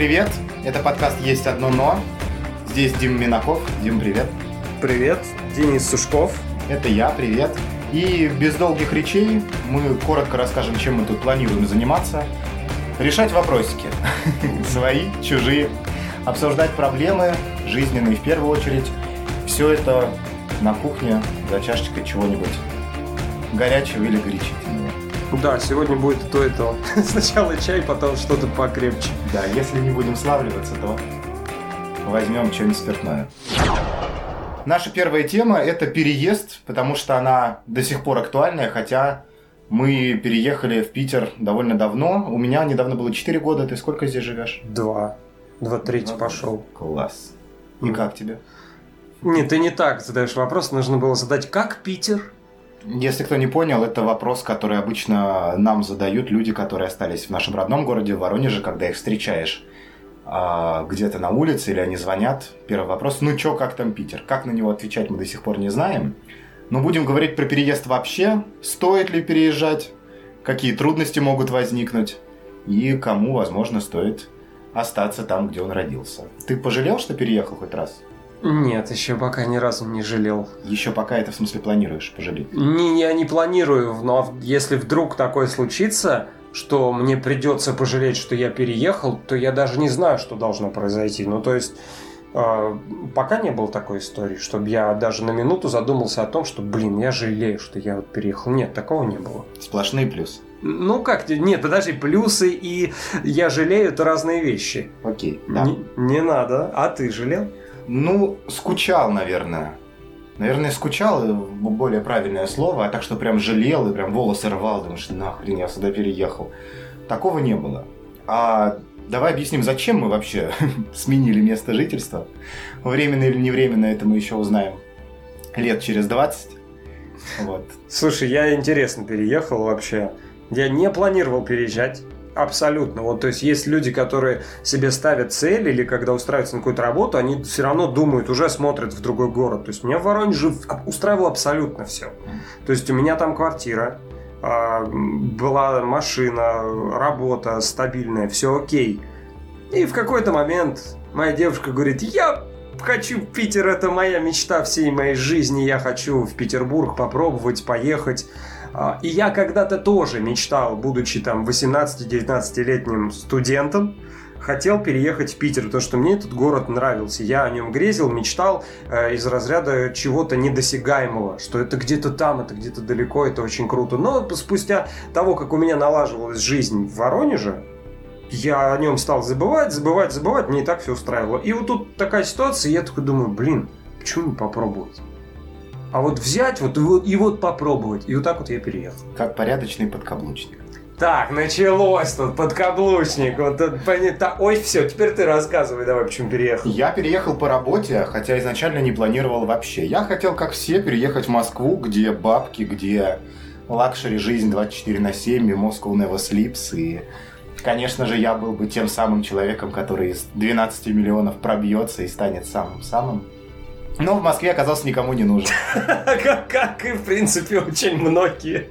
привет! Это подкаст «Есть одно но». Здесь Дим Минаков. Дим, привет. Привет, Денис Сушков. Это я, привет. И без долгих речей мы коротко расскажем, чем мы тут планируем заниматься. Решать вопросики. Свои, чужие. Обсуждать проблемы, жизненные в первую очередь. Все это на кухне за чашечкой чего-нибудь горячего или горячительного. Да, сегодня будет то и то. Сначала чай, потом что-то покрепче. Да, если не будем славливаться, то возьмем что-нибудь спиртное. Наша первая тема – это переезд, потому что она до сих пор актуальная, хотя мы переехали в Питер довольно давно. У меня недавно было 4 года. Ты сколько здесь живешь? Два. Два третий пошел. Класс. И как тебе? Нет, ты не так задаешь вопрос. Нужно было задать, как Питер? Если кто не понял, это вопрос, который обычно нам задают люди, которые остались в нашем родном городе, в Воронеже, когда их встречаешь а, где-то на улице или они звонят. Первый вопрос, ну чё, как там Питер? Как на него отвечать, мы до сих пор не знаем. Но будем говорить про переезд вообще. Стоит ли переезжать? Какие трудности могут возникнуть? И кому, возможно, стоит остаться там, где он родился. Ты пожалел, что переехал хоть раз? Нет, еще пока ни разу не жалел. Еще пока это в смысле планируешь пожалеть? Не, я не планирую, но если вдруг такое случится, что мне придется пожалеть, что я переехал, то я даже не знаю, что должно произойти. Ну, то есть, э, пока не было такой истории, чтобы я даже на минуту задумался о том, что, блин, я жалею, что я вот переехал. Нет, такого не было. Сплошные плюсы. Ну как, нет, подожди, плюсы и я жалею это разные вещи. Окей, да. Не, не надо. А ты жалел? Ну, скучал, наверное. Наверное, скучал, более правильное слово, а так что прям жалел и прям волосы рвал, думаешь, нахрен я сюда переехал. Такого не было. А давай объясним, зачем мы вообще сменили место жительства. Временно или не временно, это мы еще узнаем лет через 20. Вот. Слушай, я интересно переехал вообще. Я не планировал переезжать. Абсолютно. Вот, то есть есть люди, которые себе ставят цель или когда устраиваются на какую-то работу, они все равно думают, уже смотрят в другой город. То есть меня в Воронеже устраивало абсолютно все. То есть у меня там квартира, а, была машина, работа стабильная, все окей. И в какой-то момент моя девушка говорит, я хочу в Питер, это моя мечта всей моей жизни, я хочу в Петербург попробовать, поехать. А, и я когда-то тоже мечтал, будучи там 18-19-летним студентом, хотел переехать в Питер, потому что мне этот город нравился. Я о нем грезил, мечтал э, из разряда чего-то недосягаемого, что это где-то там, это где-то далеко, это очень круто. Но спустя того, как у меня налаживалась жизнь в Воронеже, я о нем стал забывать, забывать, забывать, мне и так все устраивало. И вот тут такая ситуация, и я такой думаю, блин, почему не попробовать? А вот взять вот и, вот и вот попробовать. И вот так вот я переехал. Как порядочный подкаблучник. Так, началось тут подкаблучник. Вот это понятно. Ой, все, теперь ты рассказывай, давай, почему переехал. Я переехал по работе, хотя изначально не планировал вообще. Я хотел, как все, переехать в Москву, где бабки, где luxury жизнь 24 на 7, и Moscow never sleeps, и Конечно же, я был бы тем самым человеком, который из 12 миллионов пробьется и станет самым-самым. Но в Москве оказался никому не нужен. Как и, в принципе, очень многие.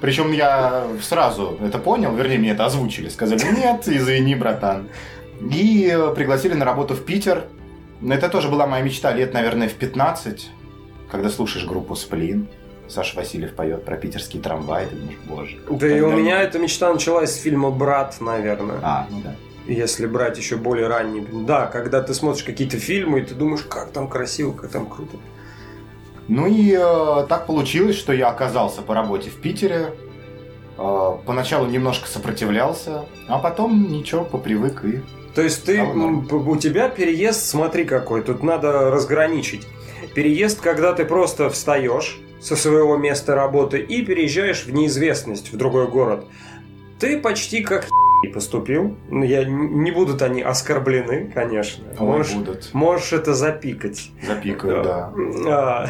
Причем я сразу это понял, вернее, мне это озвучили. Сказали, нет, извини, братан. И пригласили на работу в Питер. Это тоже была моя мечта лет, наверное, в 15, когда слушаешь группу «Сплин». Саша Васильев поет про питерский трамвай, ты думаешь, боже. Да и у меня эта мечта началась с фильма «Брат», наверное. А, ну да. Если брать еще более ранний. Да, когда ты смотришь какие-то фильмы, и ты думаешь, как там красиво, как там круто. Ну и э, так получилось, что я оказался по работе в Питере. Э, поначалу немножко сопротивлялся, а потом ничего, попривык и... То есть ты, у тебя переезд, смотри какой, тут надо разграничить. Переезд, когда ты просто встаешь, со своего места работы и переезжаешь в неизвестность, в другой город. Ты почти как поступил. Ну, я не будут они оскорблены, конечно. Ой, можешь, будут. можешь это запикать. Запикаю, да. А,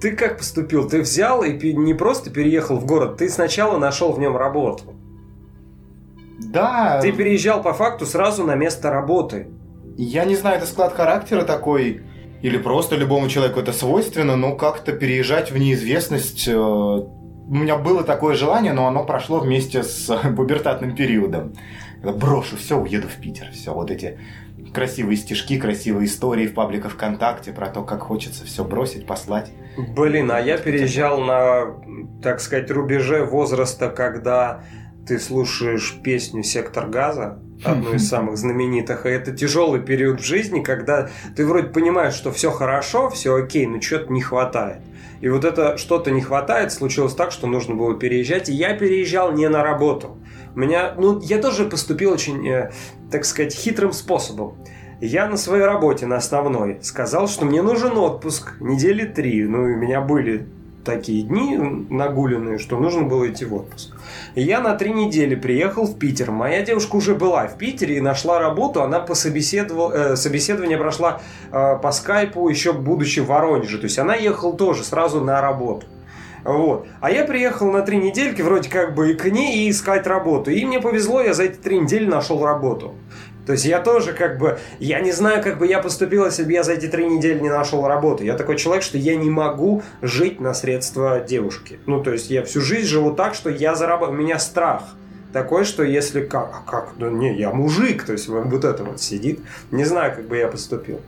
ты как поступил? Ты взял и не просто переехал в город, ты сначала нашел в нем работу. Да. Ты переезжал по факту сразу на место работы. Я не знаю, это склад характера такой или просто любому человеку это свойственно, но как-то переезжать в неизвестность... У меня было такое желание, но оно прошло вместе с пубертатным периодом. Брошу все, уеду в Питер. Все, вот эти красивые стишки, красивые истории в пабликах ВКонтакте про то, как хочется все бросить, послать. Блин, а я переезжал на, так сказать, рубеже возраста, когда ты слушаешь песню «Сектор газа», одну из самых знаменитых, и это тяжелый период в жизни, когда ты вроде понимаешь, что все хорошо, все окей, но что-то не хватает. И вот это что-то не хватает, случилось так, что нужно было переезжать, и я переезжал не на работу. У меня, ну, я тоже поступил очень, э, так сказать, хитрым способом. Я на своей работе, на основной, сказал, что мне нужен отпуск недели три. Ну, и у меня были такие дни нагуленные, что нужно было идти в отпуск. Я на три недели приехал в Питер. Моя девушка уже была в Питере и нашла работу. Она по собеседовал, э, собеседование прошла э, по скайпу, еще будучи в Воронеже. То есть она ехала тоже сразу на работу. Вот. А я приехал на три недельки, вроде как бы и к ней, и искать работу. И мне повезло, я за эти три недели нашел работу. То есть я тоже как бы, я не знаю, как бы я поступил, если бы я за эти три недели не нашел работу. Я такой человек, что я не могу жить на средства девушки. Ну, то есть я всю жизнь живу так, что я зарабатываю, у меня страх такой, что если как, а как, ну не, я мужик, то есть вот это вот сидит. Не знаю, как бы я поступил.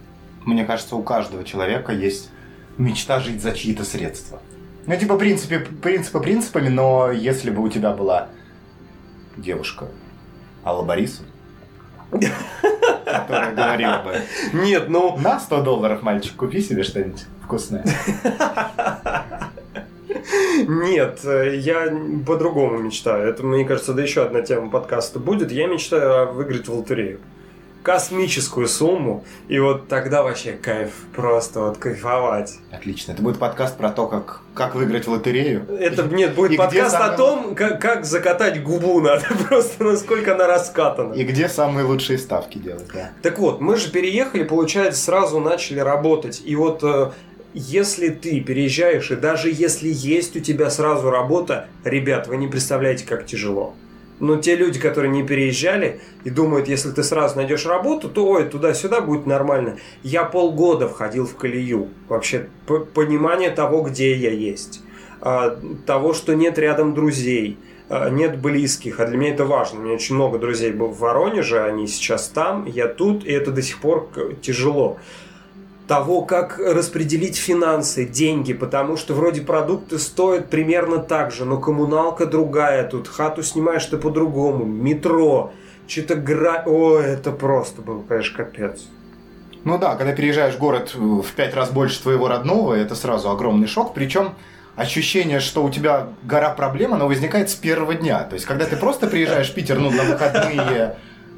Мне кажется, у каждого человека есть мечта жить за чьи-то средства. Ну, типа, принципе, принципы принципами, но если бы у тебя была девушка Алла Борисовна, которая говорила бы... Нет, ну... На 100 долларов, мальчик, купи себе что-нибудь вкусное. Нет, я по-другому мечтаю. Это, мне кажется, да еще одна тема подкаста будет. Я мечтаю выиграть в лотерею космическую сумму, и вот тогда вообще кайф, просто вот кайфовать. Отлично. Это будет подкаст про то, как, как выиграть в лотерею? Это, нет, будет и подкаст самые... о том, как, как закатать губу надо, просто насколько она раскатана. И где самые лучшие ставки делать, да. Так вот, мы же переехали, получается, сразу начали работать, и вот э, если ты переезжаешь, и даже если есть у тебя сразу работа, ребят, вы не представляете, как тяжело. Но те люди, которые не переезжали и думают, если ты сразу найдешь работу, то ой, туда-сюда будет нормально. Я полгода входил в колею. Вообще, понимание того, где я есть. А, того, что нет рядом друзей, а, нет близких. А для меня это важно. У меня очень много друзей было в Воронеже, они сейчас там, я тут, и это до сих пор тяжело того, как распределить финансы, деньги, потому что вроде продукты стоят примерно так же, но коммуналка другая, тут хату снимаешь ты по-другому, метро, что-то гра... О, это просто был, конечно, капец. Ну да, когда переезжаешь в город в пять раз больше твоего родного, это сразу огромный шок, причем ощущение, что у тебя гора проблем, оно возникает с первого дня. То есть, когда ты просто приезжаешь в Питер, ну, на выходные,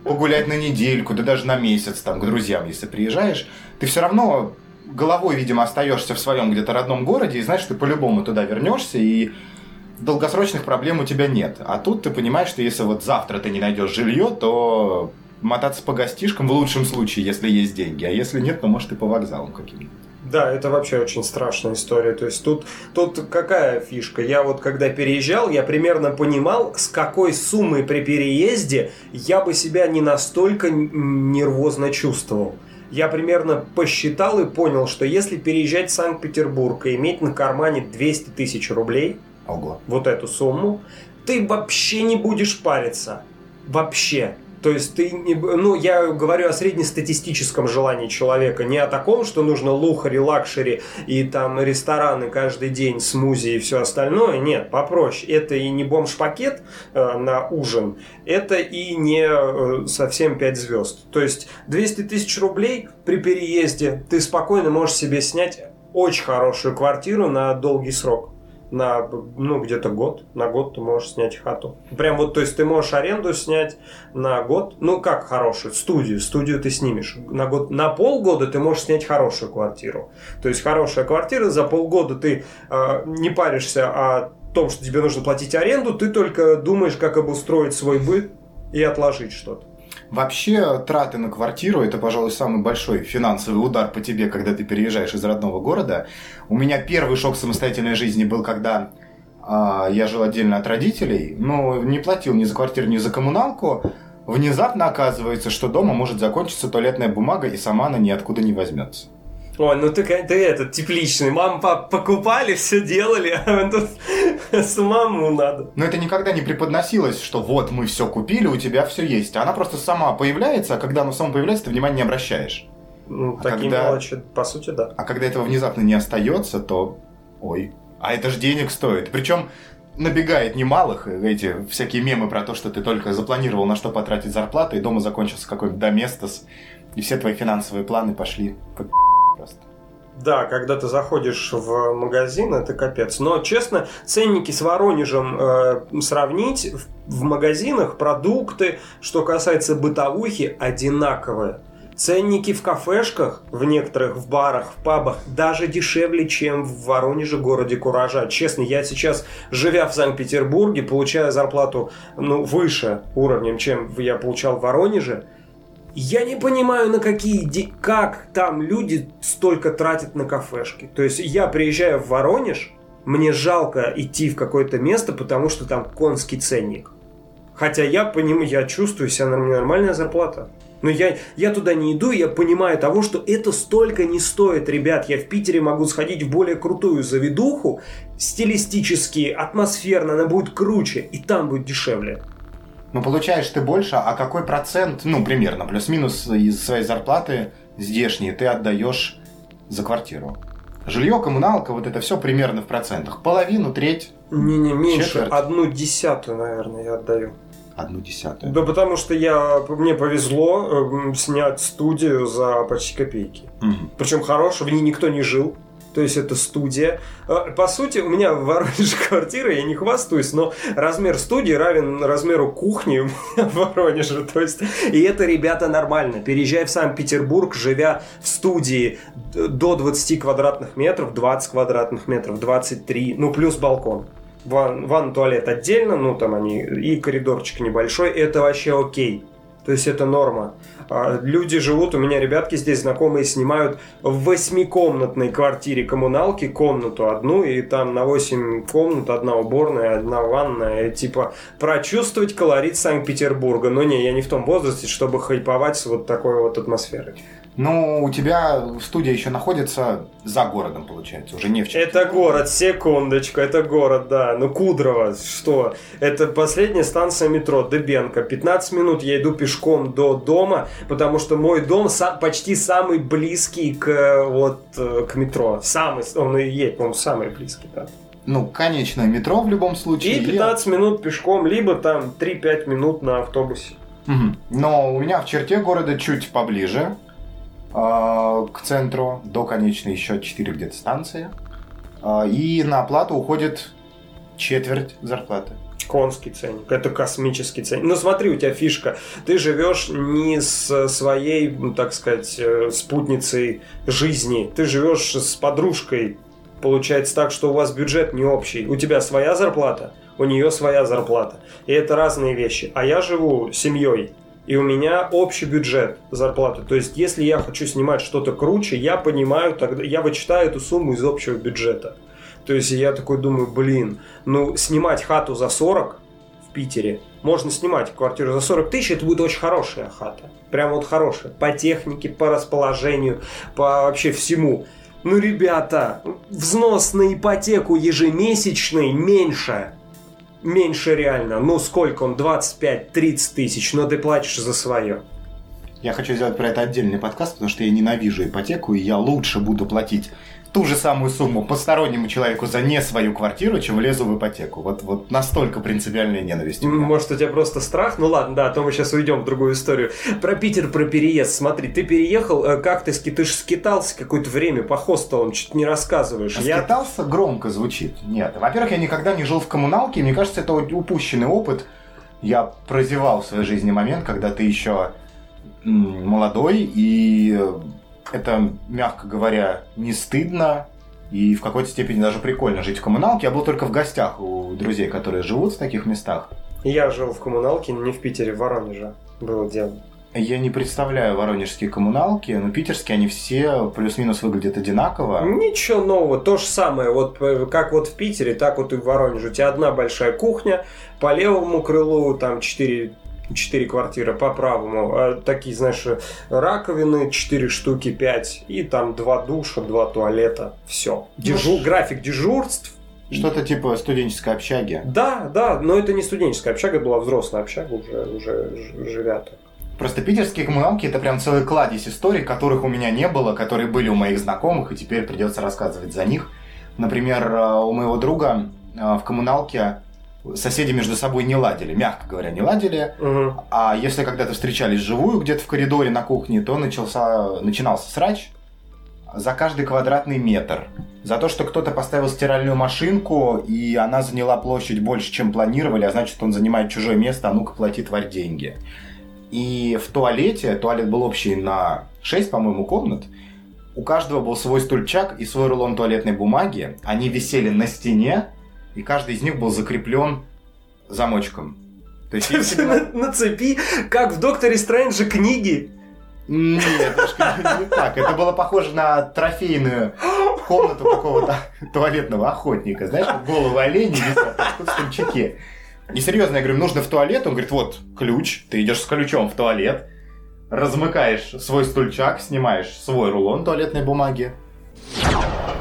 погулять на недельку, да даже на месяц, там, к друзьям, если приезжаешь, ты все равно головой, видимо, остаешься в своем где-то родном городе, и знаешь, ты по-любому туда вернешься, и долгосрочных проблем у тебя нет. А тут ты понимаешь, что если вот завтра ты не найдешь жилье, то мотаться по гостишкам в лучшем случае, если есть деньги, а если нет, то может и по вокзалам каким-нибудь. Да, это вообще очень страшная история. То есть тут, тут какая фишка? Я вот когда переезжал, я примерно понимал, с какой суммой при переезде я бы себя не настолько нервозно чувствовал. Я примерно посчитал и понял, что если переезжать в Санкт-Петербург и иметь на кармане 200 тысяч рублей, Ого. вот эту сумму, ты вообще не будешь париться. Вообще. То есть ты не... Ну, я говорю о среднестатистическом желании человека, не о таком, что нужно luxury, luxury и там рестораны каждый день, смузи и все остальное. Нет, попроще. Это и не бомж-пакет э, на ужин, это и не э, совсем 5 звезд. То есть 200 тысяч рублей при переезде ты спокойно можешь себе снять очень хорошую квартиру на долгий срок на, ну, где-то год. На год ты можешь снять хату. Прям вот, то есть ты можешь аренду снять на год. Ну, как хорошую? Студию. Студию ты снимешь. На год, на полгода ты можешь снять хорошую квартиру. То есть хорошая квартира, за полгода ты э, не паришься о том, что тебе нужно платить аренду, ты только думаешь, как обустроить свой быт и отложить что-то. Вообще, траты на квартиру – это, пожалуй, самый большой финансовый удар по тебе, когда ты переезжаешь из родного города. У меня первый шок самостоятельной жизни был, когда э, я жил отдельно от родителей, но не платил ни за квартиру, ни за коммуналку. Внезапно оказывается, что дома может закончиться туалетная бумага, и сама она ниоткуда не возьмется. Ой, ну ты, ты этот тепличный. Мама, папа покупали, все делали, а тут с маму надо. Но это никогда не преподносилось, что вот мы все купили, у тебя все есть. Она просто сама появляется, а когда она сама появляется, ты внимания не обращаешь. Ну, а такие когда... мелочи, по сути, да. А когда этого внезапно не остается, то... Ой, а это же денег стоит. Причем набегает немалых эти всякие мемы про то, что ты только запланировал на что потратить зарплату, и дома закончился какой-нибудь доместос, и все твои финансовые планы пошли по. Да, когда ты заходишь в магазин, это капец. Но, честно, ценники с Воронежем э, сравнить в, в магазинах, продукты, что касается бытовухи, одинаковые. Ценники в кафешках, в некоторых, в барах, в пабах даже дешевле, чем в Воронеже, городе Куража. Честно, я сейчас, живя в Санкт-Петербурге, получая зарплату ну, выше уровнем, чем я получал в Воронеже, я не понимаю, на какие, как там люди столько тратят на кафешки. То есть я приезжаю в Воронеж, мне жалко идти в какое-то место, потому что там конский ценник. Хотя я понимаю, я чувствую себя нормальная зарплата. Но я, я туда не иду, я понимаю того, что это столько не стоит, ребят. Я в Питере могу сходить в более крутую заведуху, стилистически, атмосферно, она будет круче, и там будет дешевле. Ну, получаешь ты больше, а какой процент, ну, примерно, плюс-минус из своей зарплаты здешней ты отдаешь за квартиру? Жилье, коммуналка, вот это все примерно в процентах. Половину, треть? Не-не, меньше. Четверть. Одну десятую, наверное, я отдаю одну десятую. Да потому что я, мне повезло э, снять студию за почти копейки. Угу. Причем хорошую, в ней никто не жил. То есть это студия. Э, по сути, у меня в Воронеже квартира, я не хвастаюсь, но размер студии равен размеру кухни у меня в Воронеже. То есть, и это, ребята, нормально. Переезжая в Санкт-Петербург, живя в студии до 20 квадратных метров, 20 квадратных метров, 23, ну плюс балкон ван, ван туалет отдельно, ну там они, и коридорчик небольшой, это вообще окей. То есть это норма. А, люди живут, у меня ребятки здесь знакомые снимают в восьмикомнатной квартире коммуналки комнату одну, и там на восемь комнат одна уборная, одна ванная. Типа прочувствовать колорит Санкт-Петербурга. Но не, я не в том возрасте, чтобы хайповать с вот такой вот атмосферой. Ну, у тебя студия еще находится за городом, получается, уже не в Это город, секундочку, это город, да. Ну, Кудрово, что? Это последняя станция метро, Дебенко. 15 минут я иду пешком до дома, потому что мой дом сам, почти самый близкий к, вот, э, к метро. Самый, он и есть, по-моему, самый близкий, да. Ну, конечное метро в любом случае. И 15 я... минут пешком, либо там 3-5 минут на автобусе. Угу. Но у меня в черте города чуть поближе, к центру, до конечной еще 4 где-то станции. А, и на оплату уходит четверть зарплаты. Конский ценник, это космический ценник. Ну смотри, у тебя фишка. Ты живешь не с своей, ну, так сказать, э, спутницей жизни. Ты живешь с подружкой. Получается так, что у вас бюджет не общий. У тебя своя зарплата, у нее своя зарплата. И это разные вещи. А я живу семьей и у меня общий бюджет зарплаты. То есть, если я хочу снимать что-то круче, я понимаю, тогда я вычитаю эту сумму из общего бюджета. То есть, я такой думаю, блин, ну, снимать хату за 40 в Питере, можно снимать квартиру за 40 тысяч, это будет очень хорошая хата. Прям вот хорошая. По технике, по расположению, по вообще всему. Ну, ребята, взнос на ипотеку ежемесячный меньше меньше реально. Ну, сколько он? 25-30 тысяч, но ты платишь за свое. Я хочу сделать про это отдельный подкаст, потому что я ненавижу ипотеку, и я лучше буду платить ту же самую сумму постороннему человеку за не свою квартиру, чем влезу в ипотеку. Вот, вот настолько принципиальная ненависть. У. Может, у тебя просто страх? Ну ладно, да, а то мы сейчас уйдем в другую историю. Про Питер, про переезд. Смотри, ты переехал, э, как ты, ты же скитался какое-то время по хостелам, чуть не рассказываешь. А я... Скитался громко звучит. Нет. Во-первых, я никогда не жил в коммуналке, и мне кажется, это упущенный опыт. Я прозевал в своей жизни момент, когда ты еще молодой и это, мягко говоря, не стыдно и в какой-то степени даже прикольно жить в коммуналке. Я был только в гостях у друзей, которые живут в таких местах. Я жил в коммуналке, не в Питере, в Воронеже было дело. Я не представляю воронежские коммуналки, но питерские они все плюс-минус выглядят одинаково. Ничего нового, то же самое. Вот э, как вот в Питере, так вот и в Воронеже. У тебя одна большая кухня, по левому крылу там четыре четыре квартиры по правому, а такие, знаешь, раковины, четыре штуки, пять, и там два душа, два туалета, все. Дежур, график дежурств, Что-то типа студенческой общаги. Да, да, но это не студенческая общага, была взрослая общага, уже, уже живя так. Просто питерские коммуналки это прям целый кладезь историй, которых у меня не было, которые были у моих знакомых, и теперь придется рассказывать за них. Например, э, у моего друга э, в коммуналке соседи между собой не ладили, мягко говоря, не ладили. Мгм. А если когда-то встречались вживую где-то в коридоре на кухне, то начался, начинался срач за каждый квадратный метр. За то, что кто-то поставил стиральную машинку, и она заняла площадь больше, чем планировали, а значит, он занимает чужое место, а ну-ка плати, тварь, деньги. И в туалете, туалет был общий на 6, по-моему, комнат, у каждого был свой стульчак и свой рулон туалетной бумаги. Они висели на стене, и каждый из них был закреплен замочком. То есть, если На, на цепи, как в Докторе Стрэнджа книги. Нет, не так. Это было похоже на трофейную комнату какого-то туалетного охотника. Знаешь, как висят а тут стульчаки. И серьезно, я говорю, нужно в туалет. Он говорит, вот ключ, ты идешь с ключом в туалет, размыкаешь свой стульчак, снимаешь свой рулон туалетной бумаги.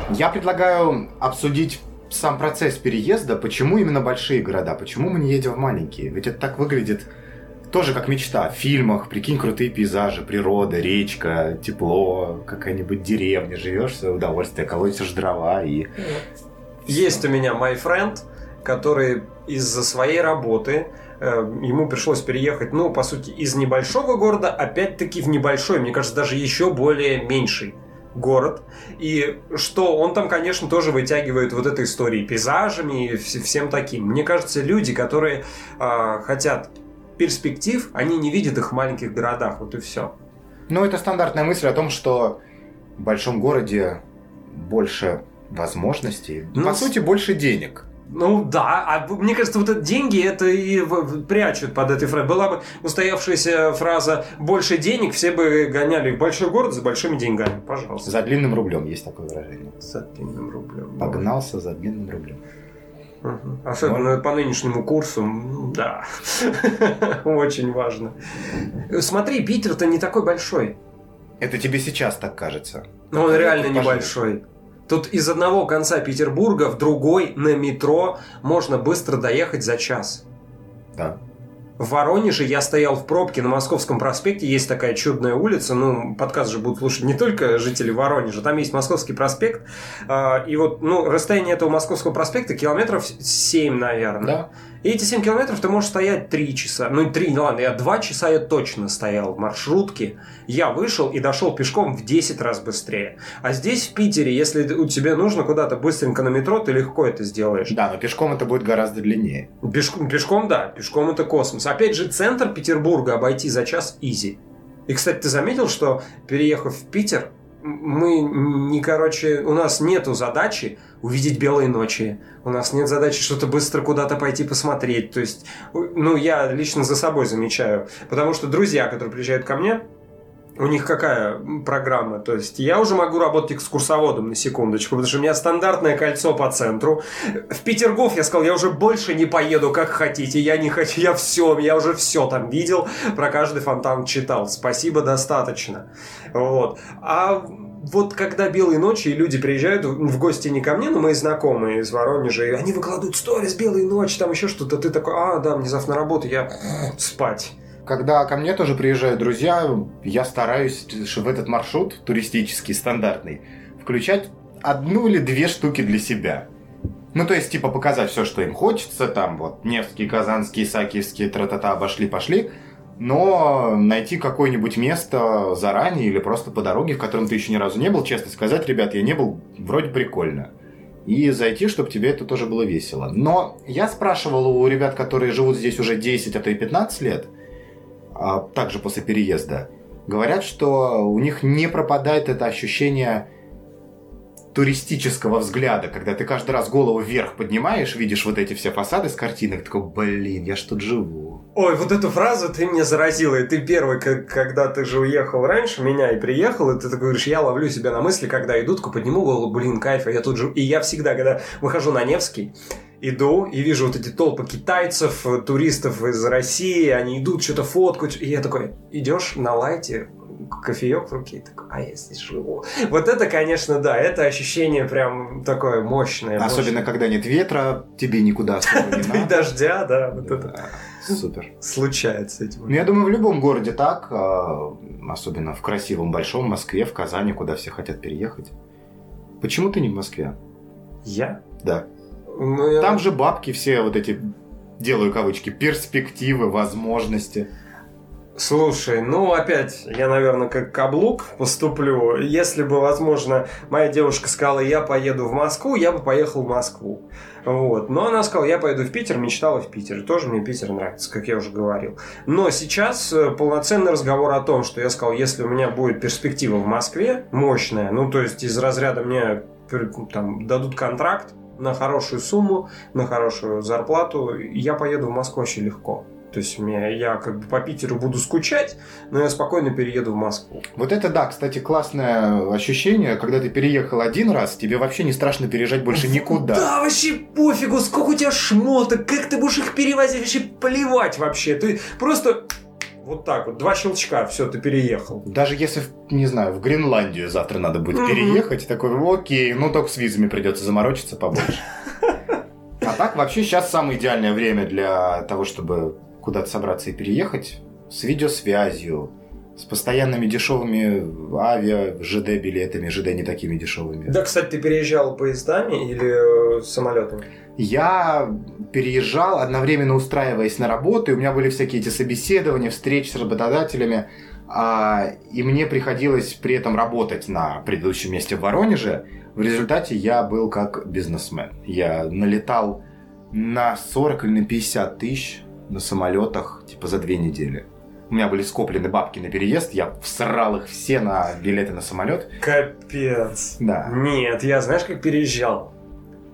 Я предлагаю обсудить сам процесс переезда, почему именно большие города, почему мы не едем в маленькие. Ведь это так выглядит тоже как мечта. В фильмах, прикинь, крутые пейзажи, природа, речка, тепло, какая-нибудь деревня, живешь, свое удовольствие, колотишь дрова и... Есть у меня my friend, который из-за своей работы э, ему пришлось переехать, ну, по сути, из небольшого города, опять-таки в небольшой, мне кажется, даже еще более меньший город. И что он там, конечно, тоже вытягивает вот этой истории пейзажами и вс- всем таким. Мне кажется, люди, которые а, хотят перспектив, они не видят их в маленьких городах, вот и все. Ну, это стандартная мысль о том, что в большом городе больше возможностей, Ну, по сути, больше денег. Ну да, а мне кажется, вот это деньги это и прячут под этой фразой. Была бы устоявшаяся фраза «больше денег», все бы гоняли в большой город за большими деньгами. Пожалуйста. За длинным рублем есть такое выражение. За длинным рублем. Погнался за длинным рублем. Мгм. Особенно по нынешнему курсу, да. Очень важно. Смотри, Питер-то не такой большой. Это тебе сейчас так кажется. Но он Ну, реально пожалуй. небольшой. Тут из одного конца Петербурга в другой на метро можно быстро доехать за час. Да. В Воронеже я стоял в пробке на Московском проспекте. Есть такая чудная улица. Ну, подкаст же будут слушать не только жители Воронежа. Там есть Московский проспект. А, И вот, ну, расстояние этого Московского проспекта километров 7, наверное. Да. И эти 7 километров ты можешь стоять 3 часа. Ну, 3, ну ладно, я 2 часа я точно стоял в маршрутке. Я вышел и дошел пешком в 10 раз быстрее. А здесь, в Питере, если у тебя нужно куда-то быстренько на метро, ты легко это сделаешь. Да, но пешком это будет гораздо длиннее. Пешком, пешком, да, пешком это космос. Опять же, центр Петербурга обойти за час изи. И, кстати, ты заметил, что переехав в Питер, мы не, короче, у нас нету задачи увидеть белые ночи. У нас нет задачи что-то быстро куда-то пойти посмотреть. То есть, ну, я лично за собой замечаю. Потому что друзья, которые приезжают ко мне, у них какая программа? То есть я уже могу работать экскурсоводом на секундочку, потому что у меня стандартное кольцо по центру. В Петергоф я сказал, я уже больше не поеду, как хотите. Я не хочу, я все, я уже все там видел, про каждый фонтан читал. Спасибо, достаточно. Вот. А вот когда белые ночи, и люди приезжают в гости не ко мне, но мои знакомые из Воронежа, и они выкладывают сторис, белые ночи, там еще что-то, ты такой, а, да, мне завтра на работу, я спать. Когда ко мне тоже приезжают друзья, я стараюсь в этот маршрут туристический, стандартный, включать одну или две штуки для себя. Ну, то есть, типа, показать все, что им хочется, там, вот, Невский, Казанский, Исаакиевский, тра-та-та, обошли-пошли, но найти какое-нибудь место заранее или просто по дороге, в котором ты еще ни разу не был, честно сказать, ребят, я не был, вроде прикольно. И зайти, чтобы тебе это тоже было весело. Но я спрашивал у ребят, которые живут здесь уже 10, а то и 15 лет, а также после переезда, говорят, что у них не пропадает это ощущение туристического взгляда, когда ты каждый раз голову вверх поднимаешь, видишь вот эти все фасады с картинок, такой, блин, я ж тут живу. Ой, вот эту фразу ты мне заразила, и ты первый, когда ты же уехал раньше меня и приехал, и ты такой говоришь, я ловлю себя на мысли, когда иду, такой подниму голову, блин, кайф, а я тут же... И я всегда, когда выхожу на Невский, иду и вижу вот эти толпы китайцев, туристов из России, они идут, что-то фоткают, и я такой, идешь на лайте, кофеек в руке, и такой, а я здесь живу. Вот это, конечно, да, это ощущение прям такое мощное. Особенно, мощное. когда нет ветра, тебе никуда не надо. И дождя, да, вот это Супер. случается этим. Ну, я думаю, в любом городе так, а, особенно в красивом большом Москве, в Казани, куда все хотят переехать. Почему ты не в Москве? Я? Да. Ну, я- Там же бабки все вот эти, делаю кавычки, перспективы, возможности. Слушай, ну опять, я, наверное, как каблук поступлю. Если бы, возможно, моя девушка сказала, я поеду в Москву, я бы поехал в Москву. Вот. Но она сказала, я поеду в Питер, мечтала в Питер. Тоже мне Питер нравится, как я уже говорил. Но сейчас э, полноценный разговор о том, что я сказал, если у меня будет перспектива в Москве мощная, ну то есть из разряда мне пер- там, дадут контракт на хорошую сумму, на хорошую зарплату, я поеду в Москву очень легко. То есть мне, я как бы по Питеру буду скучать, но я спокойно перееду в Москву. Вот это да, кстати, классное ощущение, когда ты переехал один раз, тебе вообще не страшно переезжать больше никуда. Да, вообще пофигу, сколько у тебя шмоток, как ты будешь их перевозить, вообще плевать вообще. Ты просто вот так вот, два щелчка, все, ты переехал. Даже если, не знаю, в Гренландию завтра надо будет Мгм. переехать, такой, окей, ну только с визами придется заморочиться побольше. А так вообще сейчас самое идеальное время для того, чтобы куда-то собраться и переехать с видеосвязью, с постоянными дешевыми авиа, ЖД билетами, ЖД не такими дешевыми. Да, кстати, ты переезжал поездами или э, самолетами? Я переезжал, одновременно устраиваясь на работу, и у меня были всякие эти собеседования, встречи с работодателями, а, и мне приходилось при этом работать на предыдущем месте в Воронеже. В результате я был как бизнесмен. Я налетал на 40 или на 50 тысяч на самолетах, типа, за две недели. У меня были скоплены бабки на переезд, я всрал их все на билеты на самолет. Капец. Да. Нет, я знаешь, как переезжал?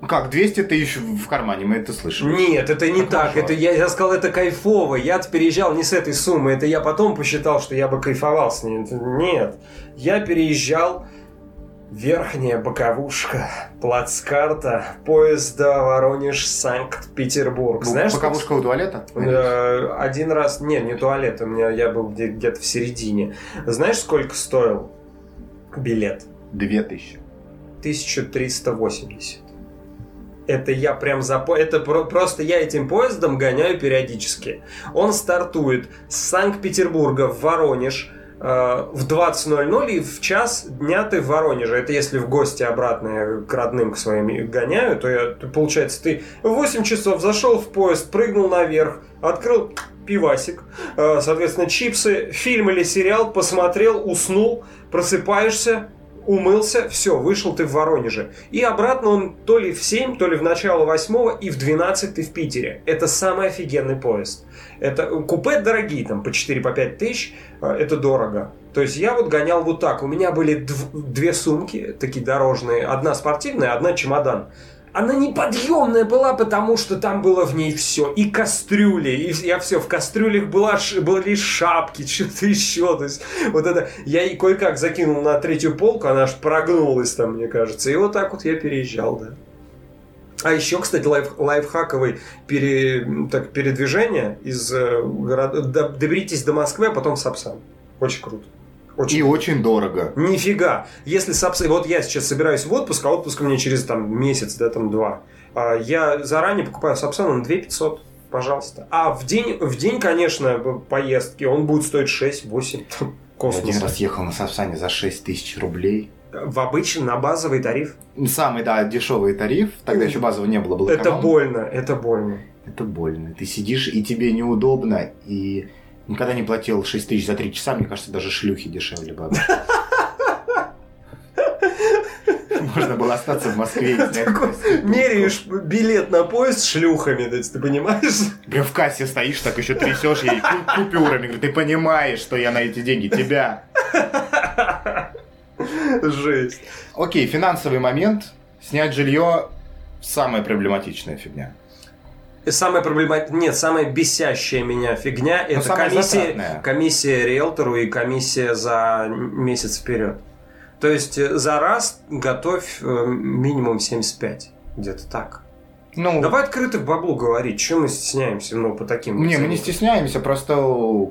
Как, 200 тысяч в кармане, мы это слышим. Нет, это не Так так. Это я, я сказал, это кайфово. Я переезжал не с этой суммы. Это я потом посчитал, что я бы кайфовал с ней. Это- Нет. Я переезжал Верхняя боковушка, плацкарта, поезда Воронеж-Санкт-Петербург. Знаешь, сколько Боковушка у туалета? Э, Один раз, не, не туалет, у меня я был где- где-то в середине. Знаешь, сколько стоил билет? Две тысячи. 1380. Это я прям запо... Это про- просто я этим поездом гоняю периодически. Он стартует с Санкт-Петербурга в Воронеж в 20.00 и в час дня ты в Воронеже. Это если в гости обратно я к родным к своим гоняю, то, я, получается ты в 8 часов зашел в поезд, прыгнул наверх, открыл пивасик, э, соответственно, чипсы, фильм или сериал, посмотрел, уснул, просыпаешься, умылся, все, вышел ты в Воронеже. И обратно он то ли в 7, то ли в начало 8 и в 12 ты в Питере. Это самый офигенный поезд. Это купе дорогие, там по 4 по 5 тысяч, э, это дорого. То есть я вот гонял вот так. У меня были дв- две сумки, такие дорожные. Одна спортивная, одна чемодан. Она неподъемная была, потому что там было в ней все. И кастрюли, и я все, в кастрюлях была, были шапки, что-то еще. То есть вот это, я и кое-как закинул на третью полку, она аж прогнулась там, мне кажется. И вот так вот я переезжал, да. А еще, кстати, лайф, лайфхаковый пере, так, передвижение из э, города. до- доберитесь до Москвы, а потом Сапсан. Очень круто. Очень И очень дорого. Нифига. Если Сапсан... Вот я сейчас собираюсь в отпуск, а отпуск меня через там месяц, да, там два. А Я заранее покупаю Сапсан на 2 500. Пожалуйста. А в день, в день, конечно, поездки он будет стоить 6-8. Я Космос. один раз ехал на Сапсане за 6 тысяч рублей. В обычный, на базовый тариф. Самый, да, дешевый тариф. Тогда еще базового не было, был Это эконом. больно, это больно. Это больно. Ты сидишь, и тебе неудобно, и никогда не платил 6 тысяч за 3 часа, мне кажется, даже шлюхи дешевле бы. Можно было остаться в Москве. Меряешь билет на поезд с шлюхами, ты понимаешь? Прям в кассе стоишь, так еще трясешь ей ку- купюрами. Ты понимаешь, что я на эти деньги тебя. Жесть. Окей, финансовый момент. Снять жилье самая проблематичная фигня. И самая проблематичная, нет, самая бесящая меня фигня это Ну, самая комиссия, затратная. комиссия риэлтору и комиссия за месяц вперед. То есть э, за раз готовь э, минимум 75. Где-то так. Ну, Давай открыто в баблу говорить, что мы стесняемся, ну, по таким... Не, мы не стесняемся, просто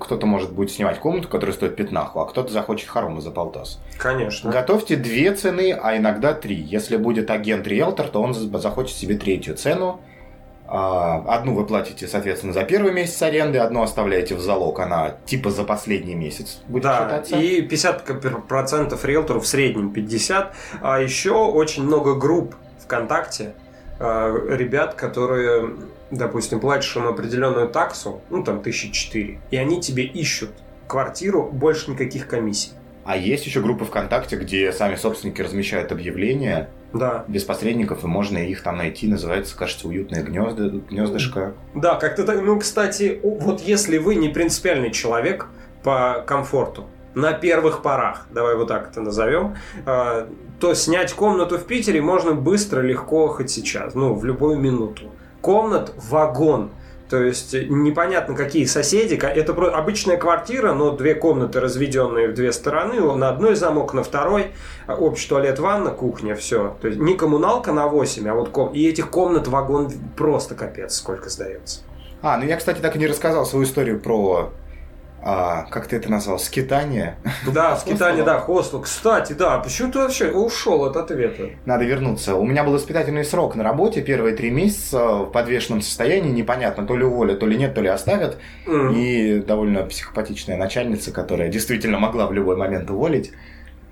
кто-то может будет снимать комнату, которая стоит пятнаху, а кто-то захочет хоромы за полтос. Конечно. Готовьте две цены, а иногда три. Если будет агент-риэлтор, то он захочет себе третью цену. А, одну вы платите, соответственно, за первый месяц аренды, одну оставляете в залог, она типа за последний месяц будет да, считаться. и 50% риэлторов в среднем 50. А еще очень много групп ВКонтакте, Э, ребят, которые, допустим, платишь им определенную таксу, ну там тысячи четыре, и они тебе ищут квартиру, больше никаких комиссий. А есть еще группы ВКонтакте, где сами собственники размещают объявления. Да. Без посредников, и можно их там найти. Называется, кажется, уютное гнездо, гнездышко. Да, как-то так. Ну, кстати, вот если вы не принципиальный человек по комфорту, на первых порах, давай вот так это назовем, э, то снять комнату в Питере можно быстро, легко, хоть сейчас, ну, в любую минуту. Комнат вагон. То есть непонятно, какие соседи. Это обычная квартира, но две комнаты, разведенные в две стороны. На одной замок, на второй. Общий туалет, ванна, кухня, все. То есть не коммуналка на 8, а вот ком... И этих комнат вагон просто капец, сколько сдается. А, ну я, кстати, так и не рассказал свою историю про а, как ты это назвал, скитание? Да, скитание, да, хостел. Кстати, да, почему ты вообще ушел от ответа? Надо вернуться. У меня был испытательный срок на работе, первые три месяца в подвешенном состоянии, непонятно, то ли уволят, то ли нет, то ли оставят. Mm. И довольно психопатичная начальница, которая действительно могла в любой момент уволить.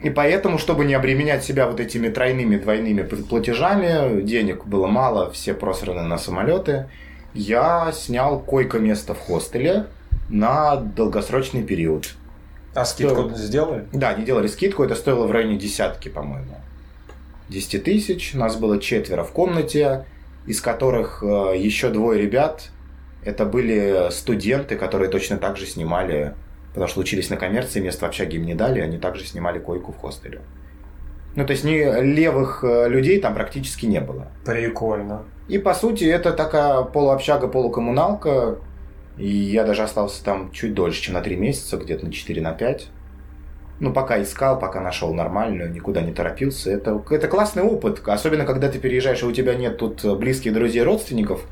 И поэтому, чтобы не обременять себя вот этими тройными, двойными платежами, денег было мало, все просраны на самолеты, я снял койко-место в хостеле, на долгосрочный период. А скидку Стоило... сделали? Да, они делали скидку, это стоило в районе десятки, по-моему. 10 тысяч, нас было четверо в комнате, из которых э, еще двое ребят, это были студенты, которые точно так же снимали, потому что учились на коммерции, место в общаге им не дали, они также снимали койку в хостеле. Ну, то есть ни левых э, людей там практически не было. Прикольно. И по сути это такая полуобщага, полукоммуналка, и я даже остался там чуть дольше, чем на 3 месяца, где-то на 4 на 5. Ну, пока искал, пока нашел нормальную, никуда не торопился. Это, это классный опыт, особенно когда ты переезжаешь, и у тебя нет тут близких друзей, родственников.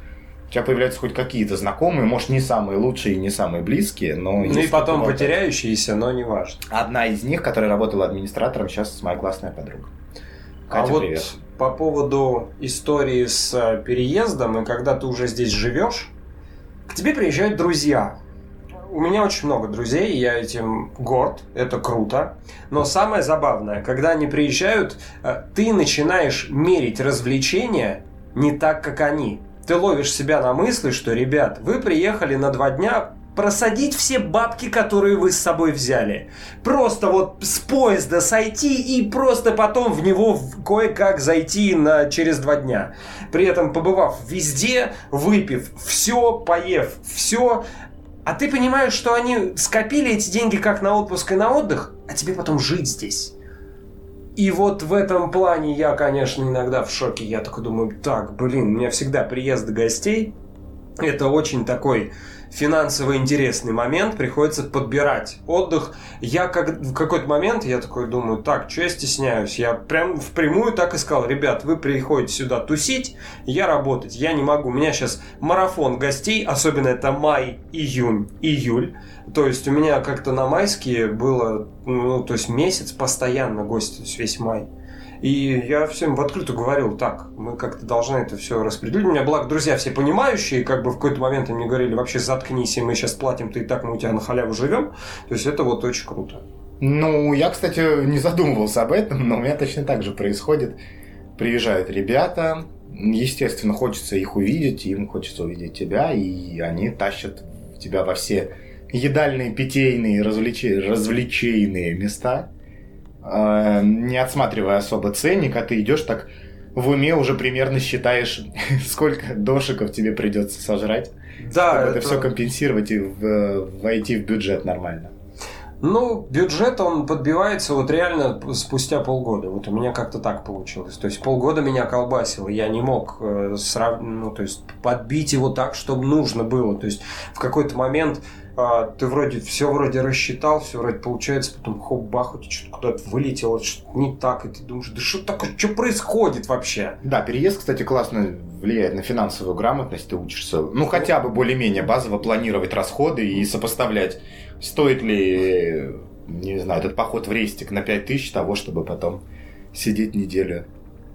У тебя появляются хоть какие-то знакомые, может, не самые лучшие, не самые близкие, но... Ну и потом потеряющиеся, но не важно. Одна из них, которая работала администратором, сейчас моя классная подруга. А Катя, а привет. вот по поводу истории с э, переездом, и когда ты уже здесь живешь, тебе приезжают друзья. У меня очень много друзей, я этим горд, это круто. Но самое забавное, когда они приезжают, э, ты начинаешь мерить развлечения не так, как они. Ты ловишь себя на мысли, что, ребят, вы приехали на два дня просадить все бабки, которые вы с собой взяли. Просто вот с поезда сойти и просто потом в него кое-как зайти на, через два дня. При этом побывав везде, выпив все, поев все, а ты понимаешь, что они скопили эти деньги как на отпуск и на отдых, а тебе потом жить здесь. И вот в этом плане я, конечно, иногда в шоке. Я такой думаю, так, блин, у меня всегда приезд гостей. Это очень такой финансово интересный момент, приходится подбирать отдых. Я как, в какой-то момент, я такой думаю, так, что я стесняюсь? Я прям впрямую так и сказал, ребят, вы приходите сюда тусить, я работать, я не могу. У меня сейчас марафон гостей, особенно это май, июнь, июль. То есть у меня как-то на майские было, ну, то есть месяц постоянно гости, то есть весь май. И я всем в открытую говорил, так, мы как-то должны это все распределить. У меня, благо, друзья все понимающие, как бы в какой-то момент они мне говорили, вообще заткнись, и мы сейчас платим, ты и так мы у тебя на халяву живем. То есть это вот очень круто. Ну, я, кстати, не задумывался об этом, но у меня точно так же происходит. Приезжают ребята, естественно, хочется их увидеть, им хочется увидеть тебя, и они тащат тебя во все едальные, питейные, развлеч... развлечейные места. Э, не отсматривая особо ценник, а ты идешь так в уме уже примерно считаешь, сколько дошиков тебе придется сожрать, да, чтобы это, это все компенсировать и в, войти в бюджет нормально. Ну, бюджет, он подбивается вот реально спустя полгода. Вот у меня как-то так получилось. То есть полгода меня колбасило. Я не мог э, срав... ну, то есть подбить его так, чтобы нужно было. То есть в какой-то момент а, ты вроде все вроде рассчитал, все вроде получается, потом хоп, бах, у тебя что-то куда-то вылетело, что-то не так, и ты думаешь, да что такое, что происходит вообще? Да, переезд, кстати, классно влияет на финансовую грамотность, ты учишься, ну, хотя бы более-менее базово планировать расходы и сопоставлять, стоит ли, не знаю, этот поход в рейстик на 5000 того, чтобы потом сидеть неделю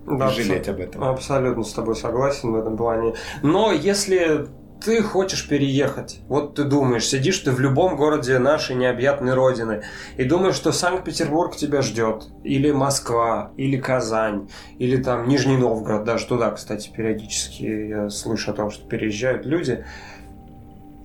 да, жалеть об этом. Абсолютно с тобой согласен в этом плане. Но если ты хочешь переехать. Вот ты думаешь, сидишь ты в любом городе нашей необъятной родины и думаешь, что Санкт-Петербург тебя ждет. Или Москва, или Казань, или там Нижний Новгород. Даже туда, кстати, периодически я слышу о том, что переезжают люди.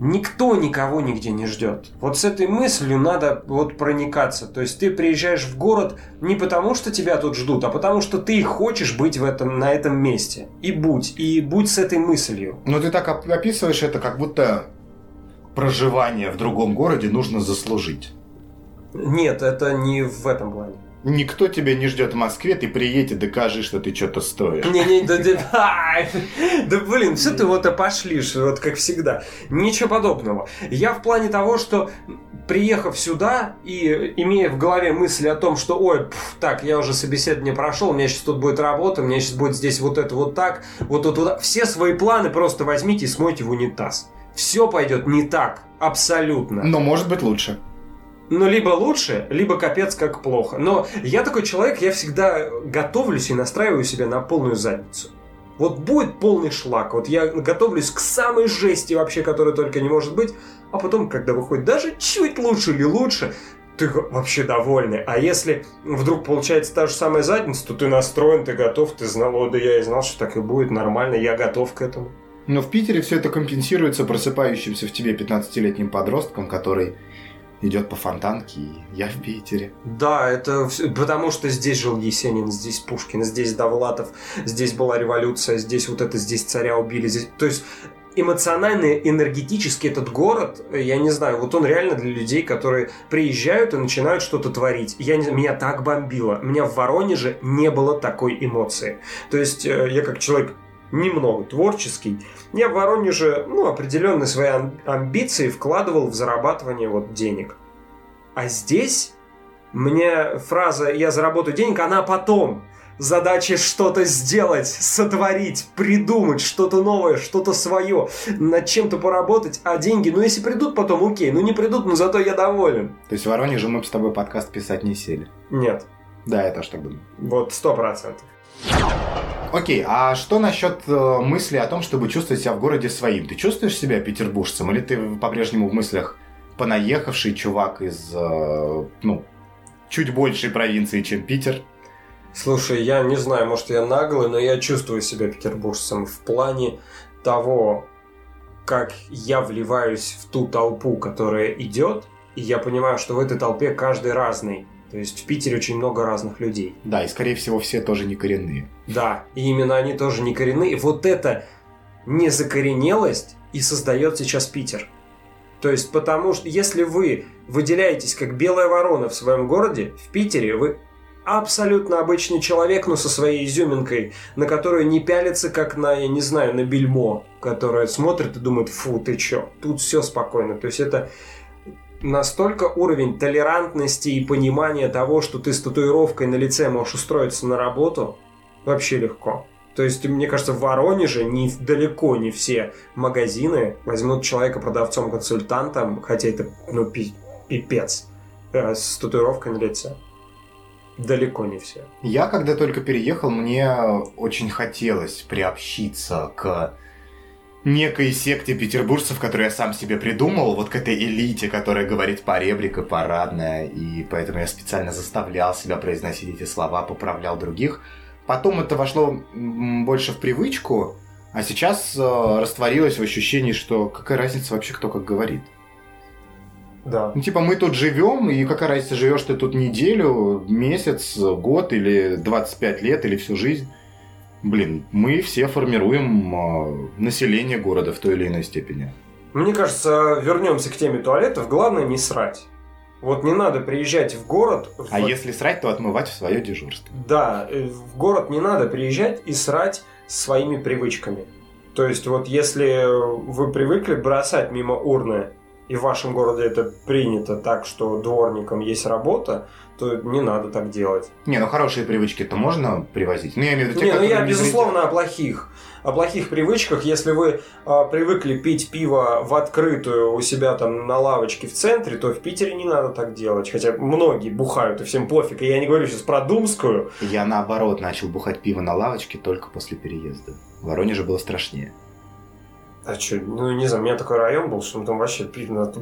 Никто никого нигде не ждет. Вот с этой мыслью надо вот проникаться. То есть ты приезжаешь в город не потому, что тебя тут ждут, а потому, что ты хочешь быть в этом, на этом месте. И будь. И будь с этой мыслью. Но ты так описываешь это, как будто проживание в другом городе нужно заслужить. Нет, это не в этом плане. Никто тебя не ждет в Москве, ты приедешь и докажи, что ты что-то стоишь. Не-не, да, да, да блин, все ты вот опошлишь, вот как всегда. Ничего подобного. Я в плане того, что приехав сюда и имея в голове мысли о том, что, ой, пф, так, я уже собеседование прошел, у меня сейчас тут будет работа, у меня сейчас будет здесь вот это вот так, вот тут вот, все свои планы просто возьмите и смойте в унитаз. Все пойдет не так, абсолютно. Но может быть лучше. Ну, либо лучше, либо капец как плохо. Но я такой человек, я всегда готовлюсь и настраиваю себя на полную задницу. Вот будет полный шлак, вот я готовлюсь к самой жести вообще, которая только не может быть, а потом, когда выходит даже чуть лучше или лучше, ты вообще довольный. А если вдруг получается та же самая задница, то ты настроен, ты готов, ты знал, о, да я и знал, что так и будет, нормально, я готов к этому. Но в Питере все это компенсируется просыпающимся в тебе 15-летним подростком, который идет по фонтанке, и я в Питере. Да, это потому что здесь жил Есенин, здесь Пушкин, здесь Довлатов, здесь была революция, здесь вот это, здесь царя убили. Здесь... То есть эмоционально, энергетически этот город, я не знаю, вот он реально для людей, которые приезжают и начинают что-то творить. Я не, меня так бомбило. У меня в Воронеже не было такой эмоции. То есть э, я как человек немного творческий, я в Воронеже ну, определенные свои амбиции вкладывал в зарабатывание вот денег. А здесь мне фраза «я заработаю денег», она потом. Задача что-то сделать, сотворить, придумать что-то новое, что-то свое, над чем-то поработать, а деньги, ну если придут потом, окей, ну не придут, но зато я доволен. То есть в Воронеже мы бы с тобой подкаст писать не сели? Нет. Да, я тоже так думаю. Вот, сто процентов. Окей, а что насчет э, мысли о том, чтобы чувствовать себя в городе своим? Ты чувствуешь себя петербуржцем или ты по-прежнему в мыслях понаехавший чувак из, э, ну, чуть большей провинции, чем Питер? Слушай, я не знаю, может я наглый, но я чувствую себя петербуржцем в плане того, как я вливаюсь в ту толпу, которая идет, и я понимаю, что в этой толпе каждый разный. То есть в Питере очень много разных людей. Да, и скорее всего все тоже не коренные. Да, и именно они тоже не коренные. Вот эта незакоренелость и создает сейчас Питер. То есть потому что если вы выделяетесь как белая ворона в своем городе, в Питере вы абсолютно обычный человек, но со своей изюминкой, на которую не пялится, как на, я не знаю, на бельмо, которое смотрит и думает, фу, ты чё, тут все спокойно. То есть это настолько уровень толерантности и понимания того, что ты с татуировкой на лице можешь устроиться на работу, вообще легко. То есть, мне кажется, в Воронеже не, далеко не все магазины возьмут человека продавцом-консультантом, хотя это, ну, пипец, э, с татуировкой на лице. Далеко не все. Я, когда только переехал, мне очень хотелось приобщиться к некой секте петербуржцев, которую я сам себе придумал, вот к этой элите, которая говорит поребрик и парадная, и поэтому я специально заставлял себя произносить эти слова, поправлял других. Потом это вошло больше в привычку, а сейчас э, растворилось в ощущении, что какая разница вообще, кто как говорит. Да. Ну, типа, мы тут живем, и какая разница, живешь ты тут неделю, месяц, год или 25 лет, или всю жизнь. Блин, мы все формируем э, население города в той или иной степени. Мне кажется, вернемся к теме туалетов. Главное не срать. Вот не надо приезжать в город. В... А если срать, то отмывать в свое дежурство. Да, э, в город не надо приезжать и срать своими привычками. То есть вот если вы привыкли бросать мимо урны и в вашем городе это принято так, что дворникам есть работа, то не надо так делать. Не, ну хорошие привычки-то можно привозить. Ну, я имею в виду те, Не, ну я безусловно о плохих. О плохих привычках, если вы а, привыкли пить пиво в открытую у себя там на лавочке в центре, то в Питере не надо так делать. Хотя многие бухают, и всем пофиг. И я не говорю сейчас про Думскую. Я наоборот начал бухать пиво на лавочке только после переезда. В Воронеже было страшнее. А что, ну не знаю, у меня такой район был, что там вообще пиво...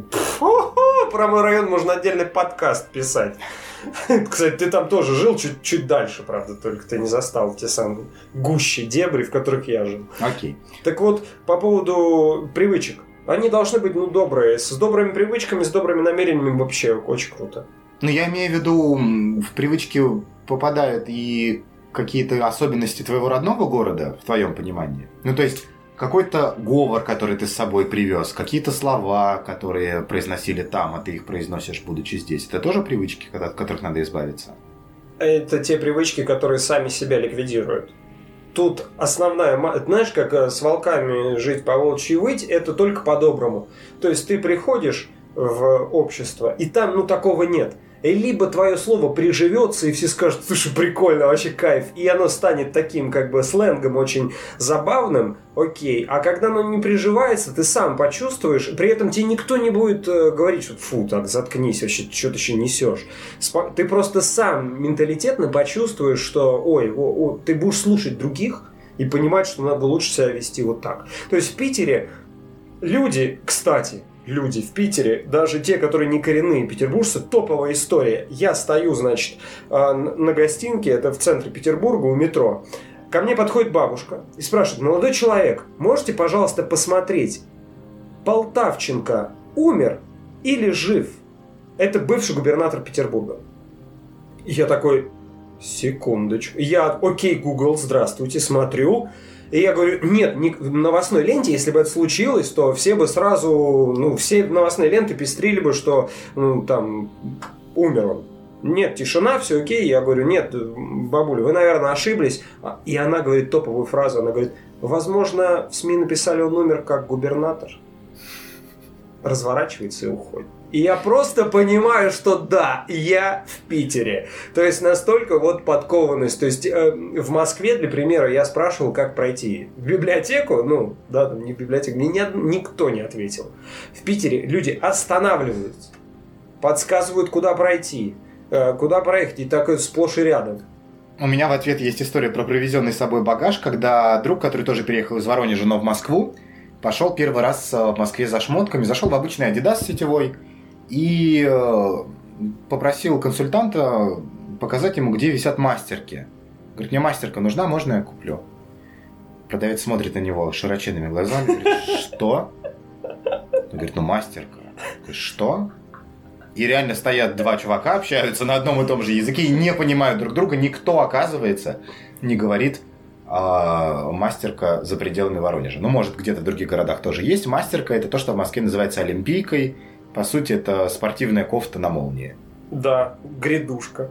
Про мой район можно отдельный подкаст писать. Кстати, ты там тоже жил чуть-чуть дальше, правда, только ты не застал те самые гущи дебри, в которых я жил. Окей. Так вот, по поводу привычек. Они должны быть, ну, добрые. С добрыми привычками, с добрыми намерениями вообще очень круто. Ну, я имею в виду, в привычки попадают и какие-то особенности твоего родного города, в твоем понимании. Ну, то есть, какой-то говор, который ты с собой привез, какие-то слова, которые произносили там, а ты их произносишь, будучи здесь. Это тоже привычки, от которых надо избавиться? Это те привычки, которые сами себя ликвидируют. Тут основная... Знаешь, как э, с волками жить по волчьи выть, это только по-доброму. То есть ты приходишь в общество, и там, ну, такого нет – либо твое слово приживется, и все скажут, слушай, прикольно, вообще кайф, и оно станет таким как бы сленгом очень забавным, окей. А когда оно не приживается, ты сам почувствуешь, при этом тебе никто не будет э, говорить, что фу, так, заткнись, вообще, что ты еще несешь. Ты просто сам менталитетно почувствуешь, что, ой, о, о, ты будешь слушать других и понимать, что надо лучше себя вести вот так. То есть в Питере люди, кстати, люди в Питере, даже те, которые не коренные петербуржцы, топовая история. Я стою, значит, а, на гостинке, это в центре Петербурга, у метро. Ко мне подходит бабушка и спрашивает, молодой человек, можете, пожалуйста, посмотреть, Полтавченко умер или жив? Это бывший губернатор Петербурга. Я такой, секундочку. Я, окей, Google, здравствуйте, смотрю. И я говорю, нет, не, в новостной ленте, если бы это случилось, то все бы сразу, ну, все новостные ленты пестрили бы, что, ну, там, умер он. Нет, тишина, все окей. Я говорю, нет, бабуля, вы, наверное, ошиблись. А, и она говорит топовую фразу, она говорит, возможно, в СМИ написали, он умер как губернатор. Разворачивается и уходит. И я просто понимаю, что да, я в Питере. То есть настолько вот подкованность. То есть э, в Москве, для примера, я спрашивал, как пройти в библиотеку. Ну, да, там не в библиотеку. Мне ни, никто не ответил. В Питере люди останавливаются, подсказывают, куда пройти, э, куда проехать. И так сплошь и рядом. У меня в ответ есть история про привезенный с собой багаж, когда друг, который тоже переехал из Воронежа, но в Москву, пошел первый раз э, в Москве за шмотками, зашел в обычный Adidas сетевой, и э, попросил консультанта показать ему, где висят мастерки. Говорит, мне мастерка нужна, можно я куплю? Продавец смотрит на него широченными глазами, говорит, что? Он говорит, ну мастерка. Что? И реально стоят два чувака, общаются на одном и том же языке и не понимают друг друга. Никто, оказывается, не говорит а, мастерка за пределами Воронежа. Ну, может, где-то в других городах тоже есть. Мастерка – это то, что в Москве называется олимпийкой – по сути, это спортивная кофта на молнии. Да, грядушка.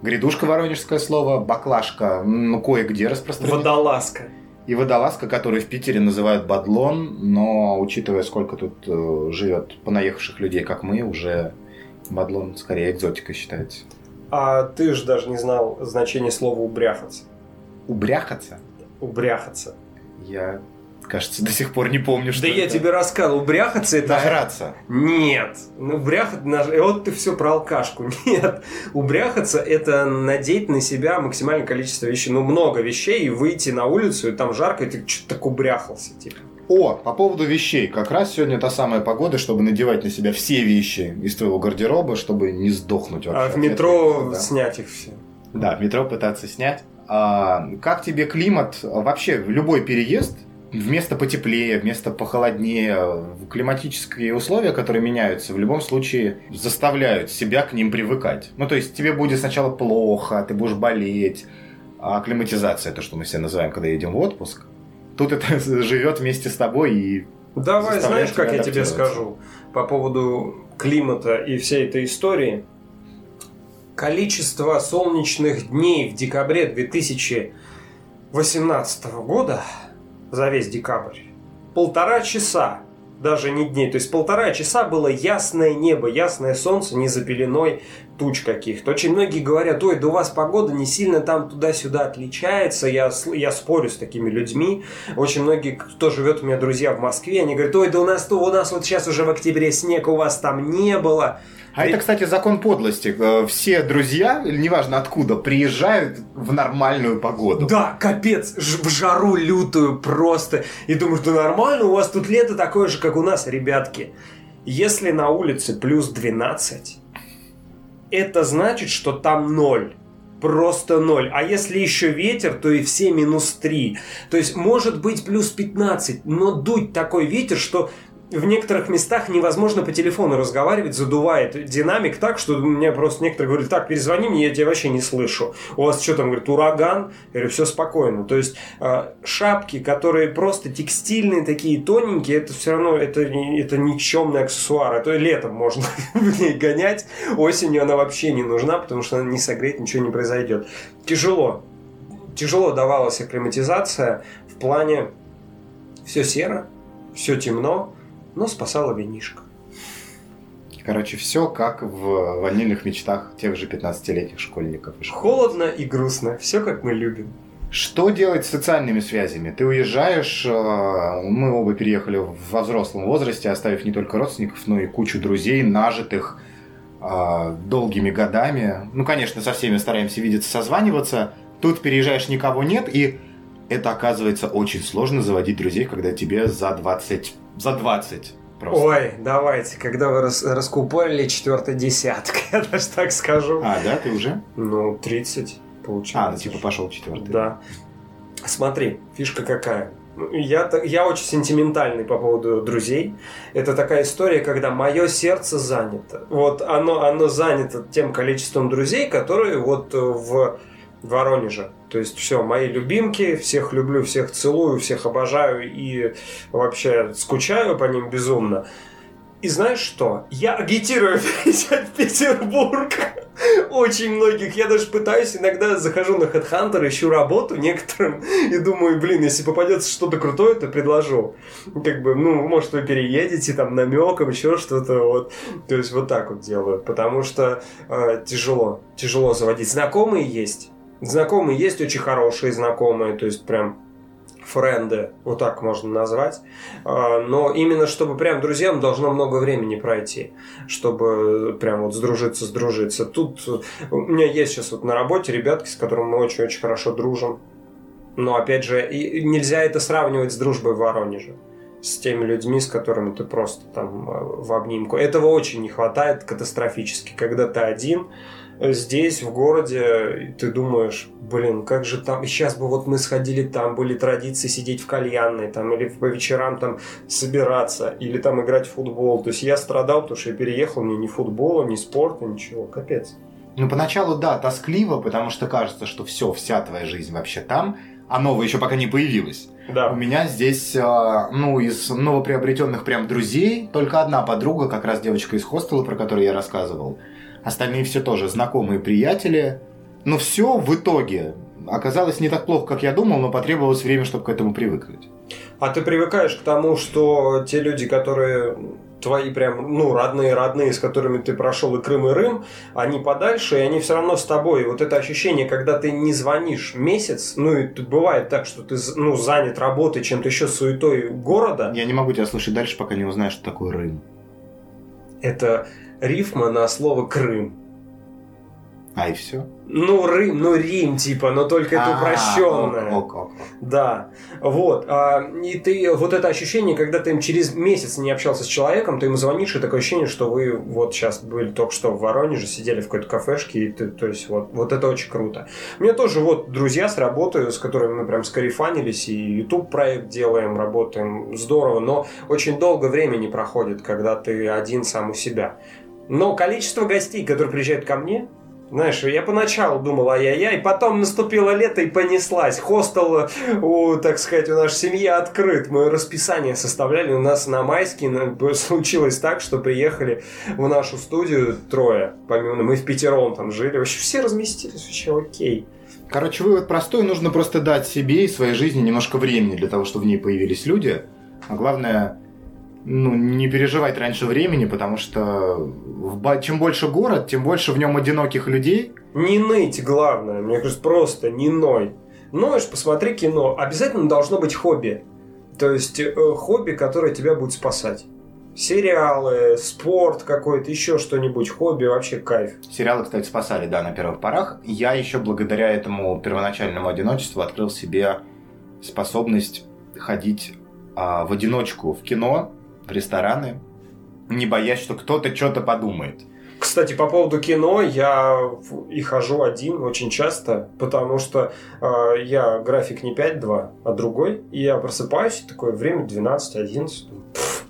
Грядушка воронежское слово, баклажка, ну, кое-где распространена. Водолазка. И водолазка, которую в Питере называют бадлон, но учитывая, сколько тут э, живет понаехавших людей, как мы, уже бадлон скорее экзотика считается. А ты же даже не знал значение слова «убряхаться». Убряхаться? Убряхаться. Я кажется, до сих пор не помню, что Да это. я тебе рассказывал, бряхаться это... Нажраться. Нет. Ну, бряхаться... Наж... Вот ты все про алкашку. Нет. Убряхаться это надеть на себя максимальное количество вещей. Ну, много вещей, и выйти на улицу, и там жарко, и ты что-то так убряхался, типа. О, по поводу вещей. Как раз сегодня та самая погода, чтобы надевать на себя все вещи из твоего гардероба, чтобы не сдохнуть вообще. А в метро да. снять их все. Да, в метро пытаться снять. А, как тебе климат? Вообще, любой переезд – вместо потеплее, вместо похолоднее, климатические условия, которые меняются, в любом случае заставляют себя к ним привыкать. Ну, то есть тебе будет сначала плохо, ты будешь болеть, а акклиматизация, то, что мы все называем, когда едем в отпуск, тут это живет вместе с тобой и Давай, знаешь, как я тебе скажу по поводу климата и всей этой истории? Количество солнечных дней в декабре 2018 года за весь декабрь. Полтора часа. даже не дней. То есть полтора часа было ясное небо, ясное солнце, не за пеленой туч каких-то. Очень многие говорят, ой, да у вас погода не сильно там туда-сюда отличается. Я, я спорю с такими людьми. Очень многие, кто живет у меня друзья в Москве, они говорят, ой, да у нас, у нас вот сейчас уже в октябре снег, у вас там не было. А это, кстати, закон подлости. Э, все друзья, неважно откуда, приезжают в нормальную погоду. Да, капец, в жару лютую просто. И думаешь, да нормально, у вас тут лето такое же, как у нас, ребятки. Если на улице плюс 12, это значит, что там ноль просто ноль. А если еще ветер, то и все минус 3. То есть может быть плюс 15, но дуть такой ветер, что в некоторых местах невозможно по телефону разговаривать, задувает динамик так, что мне просто некоторые говорят, так, перезвони мне, я тебя вообще не слышу. У вас что там, говорит, ураган? Я говорю, все спокойно. То есть э, шапки, которые просто текстильные, такие тоненькие, это все равно, это, это никчемный аксессуар. Это летом можно в ней гонять, осенью она вообще не нужна, потому что она не согреет, ничего не произойдет. Тяжело. Тяжело давалась акклиматизация в плане все серо, все темно, но спасала винишко. Короче, все как в ванильных мечтах тех же 15-летних школьников. Холодно и грустно. Все как мы любим. Что делать с социальными связями? Ты уезжаешь, э, мы оба переехали во взрослом возрасте, оставив не только родственников, но и кучу друзей, нажитых э, долгими годами. Ну, конечно, со всеми стараемся видеться, созваниваться. Тут переезжаешь, никого нет, и это оказывается очень сложно заводить друзей, когда тебе за 20 за 20. Просто. Ой, давайте, когда вы рас, раскупорили четвертый десяток, я даже так скажу. А, да, ты уже? Ну, 30 получается. А, ну типа пошел четвертый. Да. Смотри, фишка какая. Я, я очень сентиментальный по поводу друзей. Это такая история, когда мое сердце занято. Вот оно, оно занято тем количеством друзей, которые вот в Воронеже. То есть все, мои любимки, всех люблю, всех целую, всех обожаю и вообще скучаю по ним безумно. И знаешь что? Я агитирую переезжать в Петербург. Очень многих. Я даже пытаюсь, иногда захожу на HeadHunter, ищу работу некоторым и думаю, блин, если попадется что-то крутое, то предложу. Как бы, ну, может, вы переедете там намеком, еще что-то. Вот. То есть вот так вот делаю. Потому что э, тяжело. Тяжело заводить. Знакомые есть Знакомые есть очень хорошие знакомые, то есть прям френды, вот так можно назвать. А, но именно чтобы прям друзьям должно много времени пройти, чтобы прям вот сдружиться, сдружиться. Тут у меня есть сейчас вот на работе ребятки, с которыми мы очень-очень хорошо дружим. Но опять же, и нельзя это сравнивать с дружбой в Воронеже с теми людьми, с которыми ты просто там э, в обнимку. Этого очень не хватает катастрофически, когда ты один, здесь, в городе, ты думаешь, блин, как же там, сейчас бы вот мы сходили там, были традиции сидеть в кальянной, там, или по вечерам там собираться, или там играть в футбол. То есть я страдал, потому что я переехал, мне ни футбола, ни спорта, ничего, капец. Ну, поначалу, да, тоскливо, потому что кажется, что все, вся твоя жизнь вообще там, а новая еще пока не появилась. Да. У меня здесь, а, ну, из новоприобретенных прям друзей, только одна подруга, как раз девочка из хостела, про которую я рассказывал. Остальные все тоже знакомые приятели. Но все в итоге оказалось не так плохо, как я думал, но потребовалось время, чтобы к этому привыкнуть. А ты привыкаешь к тому, что те люди, которые твои прям, ну, родные, родные, с которыми ты прошел и Крым, и Рым, они подальше, и они все равно с тобой. И вот это ощущение, когда ты не звонишь месяц, ну, и тут бывает так, что ты, ну, занят работой, чем-то еще суетой города. Я не могу тебя слушать дальше, пока не узнаешь, что такое Рым. Это рифма на слово Крым. А и все? Ну, Рим, ну, Рим, типа, но только это упрощенное. Ок, ок, ок. Да. Вот. А, и ты, вот это ощущение, когда ты через месяц не общался с человеком, ты ему звонишь, и такое ощущение, что вы вот сейчас были только что в Воронеже, сидели в какой-то кафешке, и ты, то есть, вот, вот это очень круто. У меня тоже вот друзья с работы, с которыми мы прям скарифанились, и YouTube проект делаем, работаем, здорово, но очень долго времени проходит, когда ты один сам у себя. Но количество гостей, которые приезжают ко мне, знаешь, я поначалу думал, ай-яй-яй, потом наступило лето и понеслась. Хостел, у, так сказать, у нашей семьи открыт. Мы расписание составляли. У нас на майске случилось так, что приехали в нашу студию трое. Помимо мы в пятером там жили. Вообще все разместились, вообще окей. Короче, вывод простой. Нужно просто дать себе и своей жизни немножко времени для того, чтобы в ней появились люди. А главное, ну, не переживать раньше времени, потому что чем больше город, тем больше в нем одиноких людей. Не ныть, главное. Мне кажется, просто не ной. Ноешь, посмотри кино. Обязательно должно быть хобби. То есть э, хобби, которое тебя будет спасать. Сериалы, спорт какой-то, еще что-нибудь, хобби, вообще кайф. Сериалы, кстати, спасали, да, на первых порах. Я еще благодаря этому первоначальному одиночеству открыл себе способность ходить а, в одиночку в кино, рестораны, не боясь, что кто-то что-то подумает. Кстати, по поводу кино, я и хожу один очень часто, потому что э, я график не 5-2, а другой. И я просыпаюсь, такое время 12-11.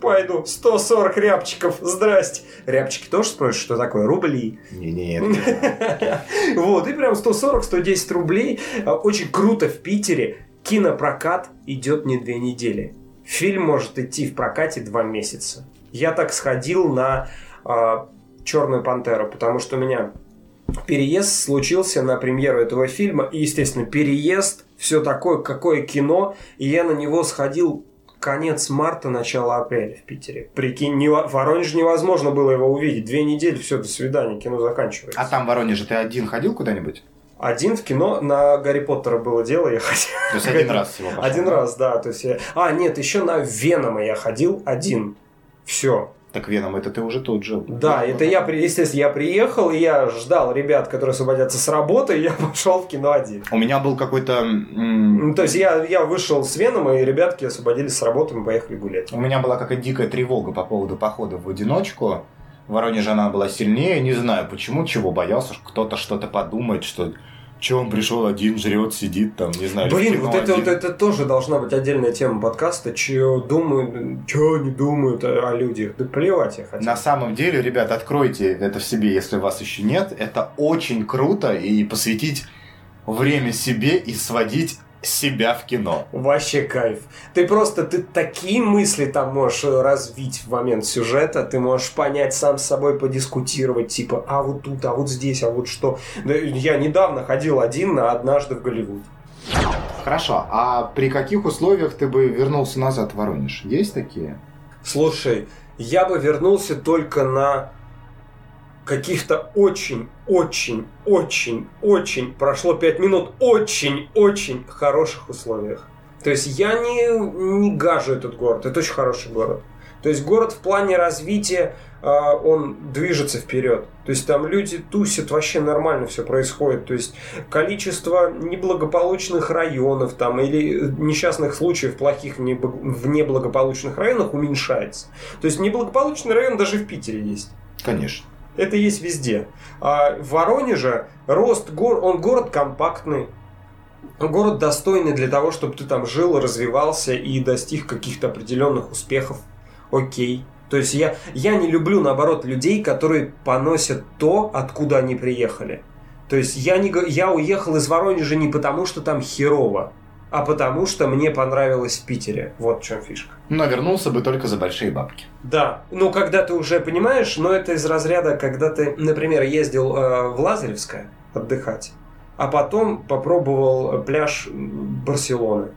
Пойду, 140 рябчиков, здрасте. Рябчики тоже спросишь, что такое? Рубли? Не, Нет. Вот, и прям 140-110 рублей. А, очень круто в Питере. Кинопрокат идет не две недели. Фильм может идти в прокате два месяца. Я так сходил на а, Черную пантеру, потому что у меня переезд случился на премьеру этого фильма, и, естественно, переезд, все такое, какое кино, и я на него сходил конец марта, начало апреля в Питере. Прикинь, не, в невозможно было его увидеть. Две недели, все, до свидания, кино заканчивается. А там в Воронеже ты один ходил куда-нибудь? Один в кино на Гарри Поттера было дело, я ходил. То есть один раз всего пошел? Один раз, да. То есть я... А, нет, еще на Венома я ходил один. Все. Так Веном, это ты уже тут жил. Да, это я, естественно, я приехал, и я ждал ребят, которые освободятся с работы, и я пошел в кино один. У меня был какой-то... Ну, то есть я, я вышел с Веном, и ребятки освободились с работы, мы поехали гулять. У меня была какая-то дикая тревога по поводу похода в одиночку. В Воронеже она была сильнее, не знаю почему, чего боялся, что кто-то что-то подумает, что Че он пришел один, жрет, сидит там, не знаю. Блин, вот это, вот это тоже должна быть отдельная тема подкаста. Че думают, че они думают о, о людях. Да плевать я хотел. На самом деле, ребят, откройте это в себе, если вас еще нет. Это очень круто и посвятить время себе и сводить себя в кино. Вообще кайф. Ты просто, ты такие мысли там можешь развить в момент сюжета, ты можешь понять сам с собой, подискутировать, типа, а вот тут, а вот здесь, а вот что. Я недавно ходил один на «Однажды в Голливуд». Хорошо, а при каких условиях ты бы вернулся назад в Воронеж? Есть такие? Слушай, я бы вернулся только на каких-то очень, очень, очень, очень, прошло 5 минут, очень, очень хороших условиях. То есть я не, не гажу этот город, это очень хороший город. То есть город в плане развития, э, он движется вперед. То есть там люди тусят, вообще нормально все происходит. То есть количество неблагополучных районов там или несчастных случаев плохих в неблагополучных районах уменьшается. То есть неблагополучный район даже в Питере есть. Конечно. Это есть везде. А в Воронеже рост, гор, он город компактный, город достойный для того, чтобы ты там жил, развивался и достиг каких-то определенных успехов. Окей. То есть я, я не люблю, наоборот, людей, которые поносят то, откуда они приехали. То есть я, не, я уехал из Воронежа не потому, что там херово, а потому что мне понравилось в Питере. Вот в чем фишка. Но вернулся бы только за большие бабки. Да. Ну, когда ты уже понимаешь, но это из разряда, когда ты, например, ездил э, в Лазаревское отдыхать, а потом попробовал пляж Барселоны.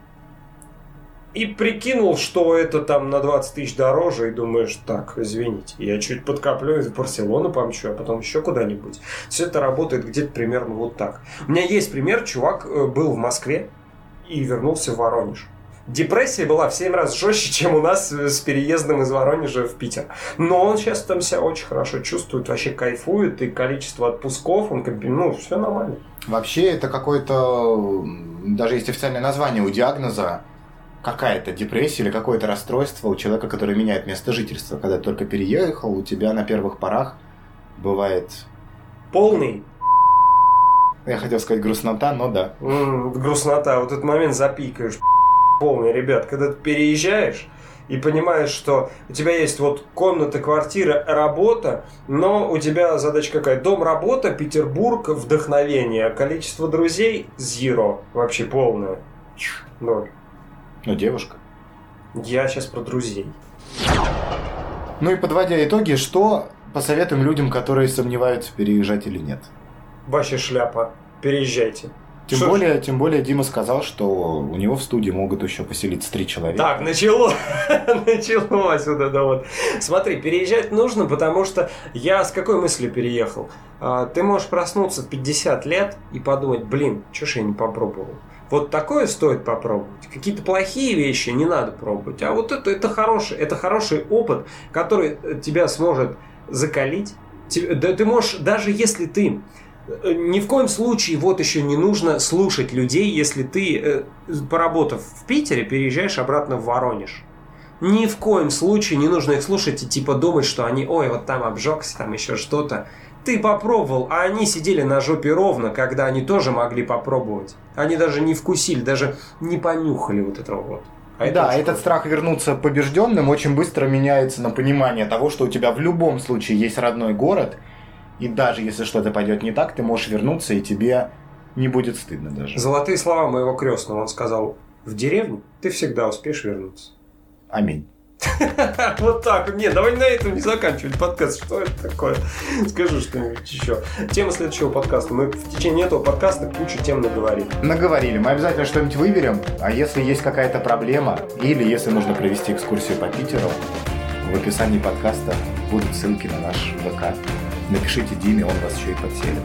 И прикинул, что это там на 20 тысяч дороже, и думаешь, так, извините, я чуть подкоплю в Барселону помчу, а потом еще куда-нибудь. Все это работает где-то примерно вот так. У меня есть пример, чувак э, был в Москве, и вернулся в Воронеж. Депрессия была в 7 раз жестче, чем у нас с переездом из Воронежа в Питер. Но он сейчас там себя очень хорошо чувствует, вообще кайфует, и количество отпусков, он ну, все нормально. Вообще это какое-то, даже есть официальное название у диагноза, какая-то депрессия или какое-то расстройство у человека, который меняет место жительства. Когда ты только переехал, у тебя на первых порах бывает... Полный я хотел сказать грустнота, но да. Грустнота. Вот этот момент запикаешь. Полный, ребят. Когда ты переезжаешь, и понимаешь, что у тебя есть вот комната, квартира, работа, но у тебя задача какая? Дом, работа, Петербург, вдохновение. Количество друзей – zero. Вообще полное. Ноль. Ну, девушка. Я сейчас про друзей. Ну и подводя итоги, что посоветуем людям, которые сомневаются, переезжать или нет? Вообще шляпа. Переезжайте. Тем более, тем более Дима сказал, что у него в студии могут еще поселиться три человека. Так, начало, началось вот это вот. Смотри, переезжать нужно, потому что я с какой мыслью переехал? А, ты можешь проснуться в 50 лет и подумать, блин, что ж я не попробовал? Вот такое стоит попробовать. Какие-то плохие вещи не надо пробовать. А вот это, это, хороший, это хороший опыт, который тебя сможет закалить. Да ты можешь, даже если ты ни в коем случае вот еще не нужно слушать людей, если ты, э, поработав в Питере, переезжаешь обратно в Воронеж. Ни в коем случае не нужно их слушать и типа думать, что они, ой, вот там обжегся, там еще что-то. Ты попробовал, а они сидели на жопе ровно, когда они тоже могли попробовать. Они даже не вкусили, даже не понюхали вот этого вот. А да, это этот страх вернуться побежденным очень быстро меняется на понимание того, что у тебя в любом случае есть родной город, и даже если что-то пойдет не так, ты можешь вернуться, и тебе не будет стыдно даже. Золотые слова моего крестного. Он сказал, в деревню ты всегда успеешь вернуться. Аминь. Вот так. Нет, давай на этом не заканчивать подкаст. Что это такое? Скажи что-нибудь еще. Тема следующего подкаста. Мы в течение этого подкаста кучу тем наговорили. Наговорили. Мы обязательно что-нибудь выберем. А если есть какая-то проблема, или если нужно провести экскурсию по Питеру, в описании подкаста будут ссылки на наш ВК. Напишите Диме, он вас еще и подселит.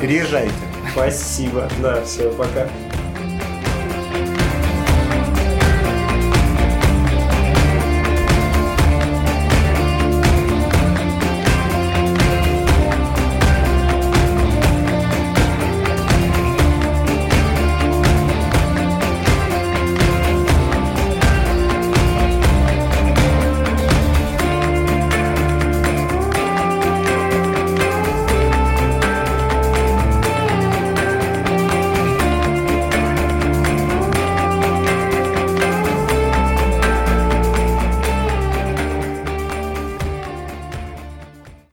Переезжайте. Спасибо. Да, все, пока.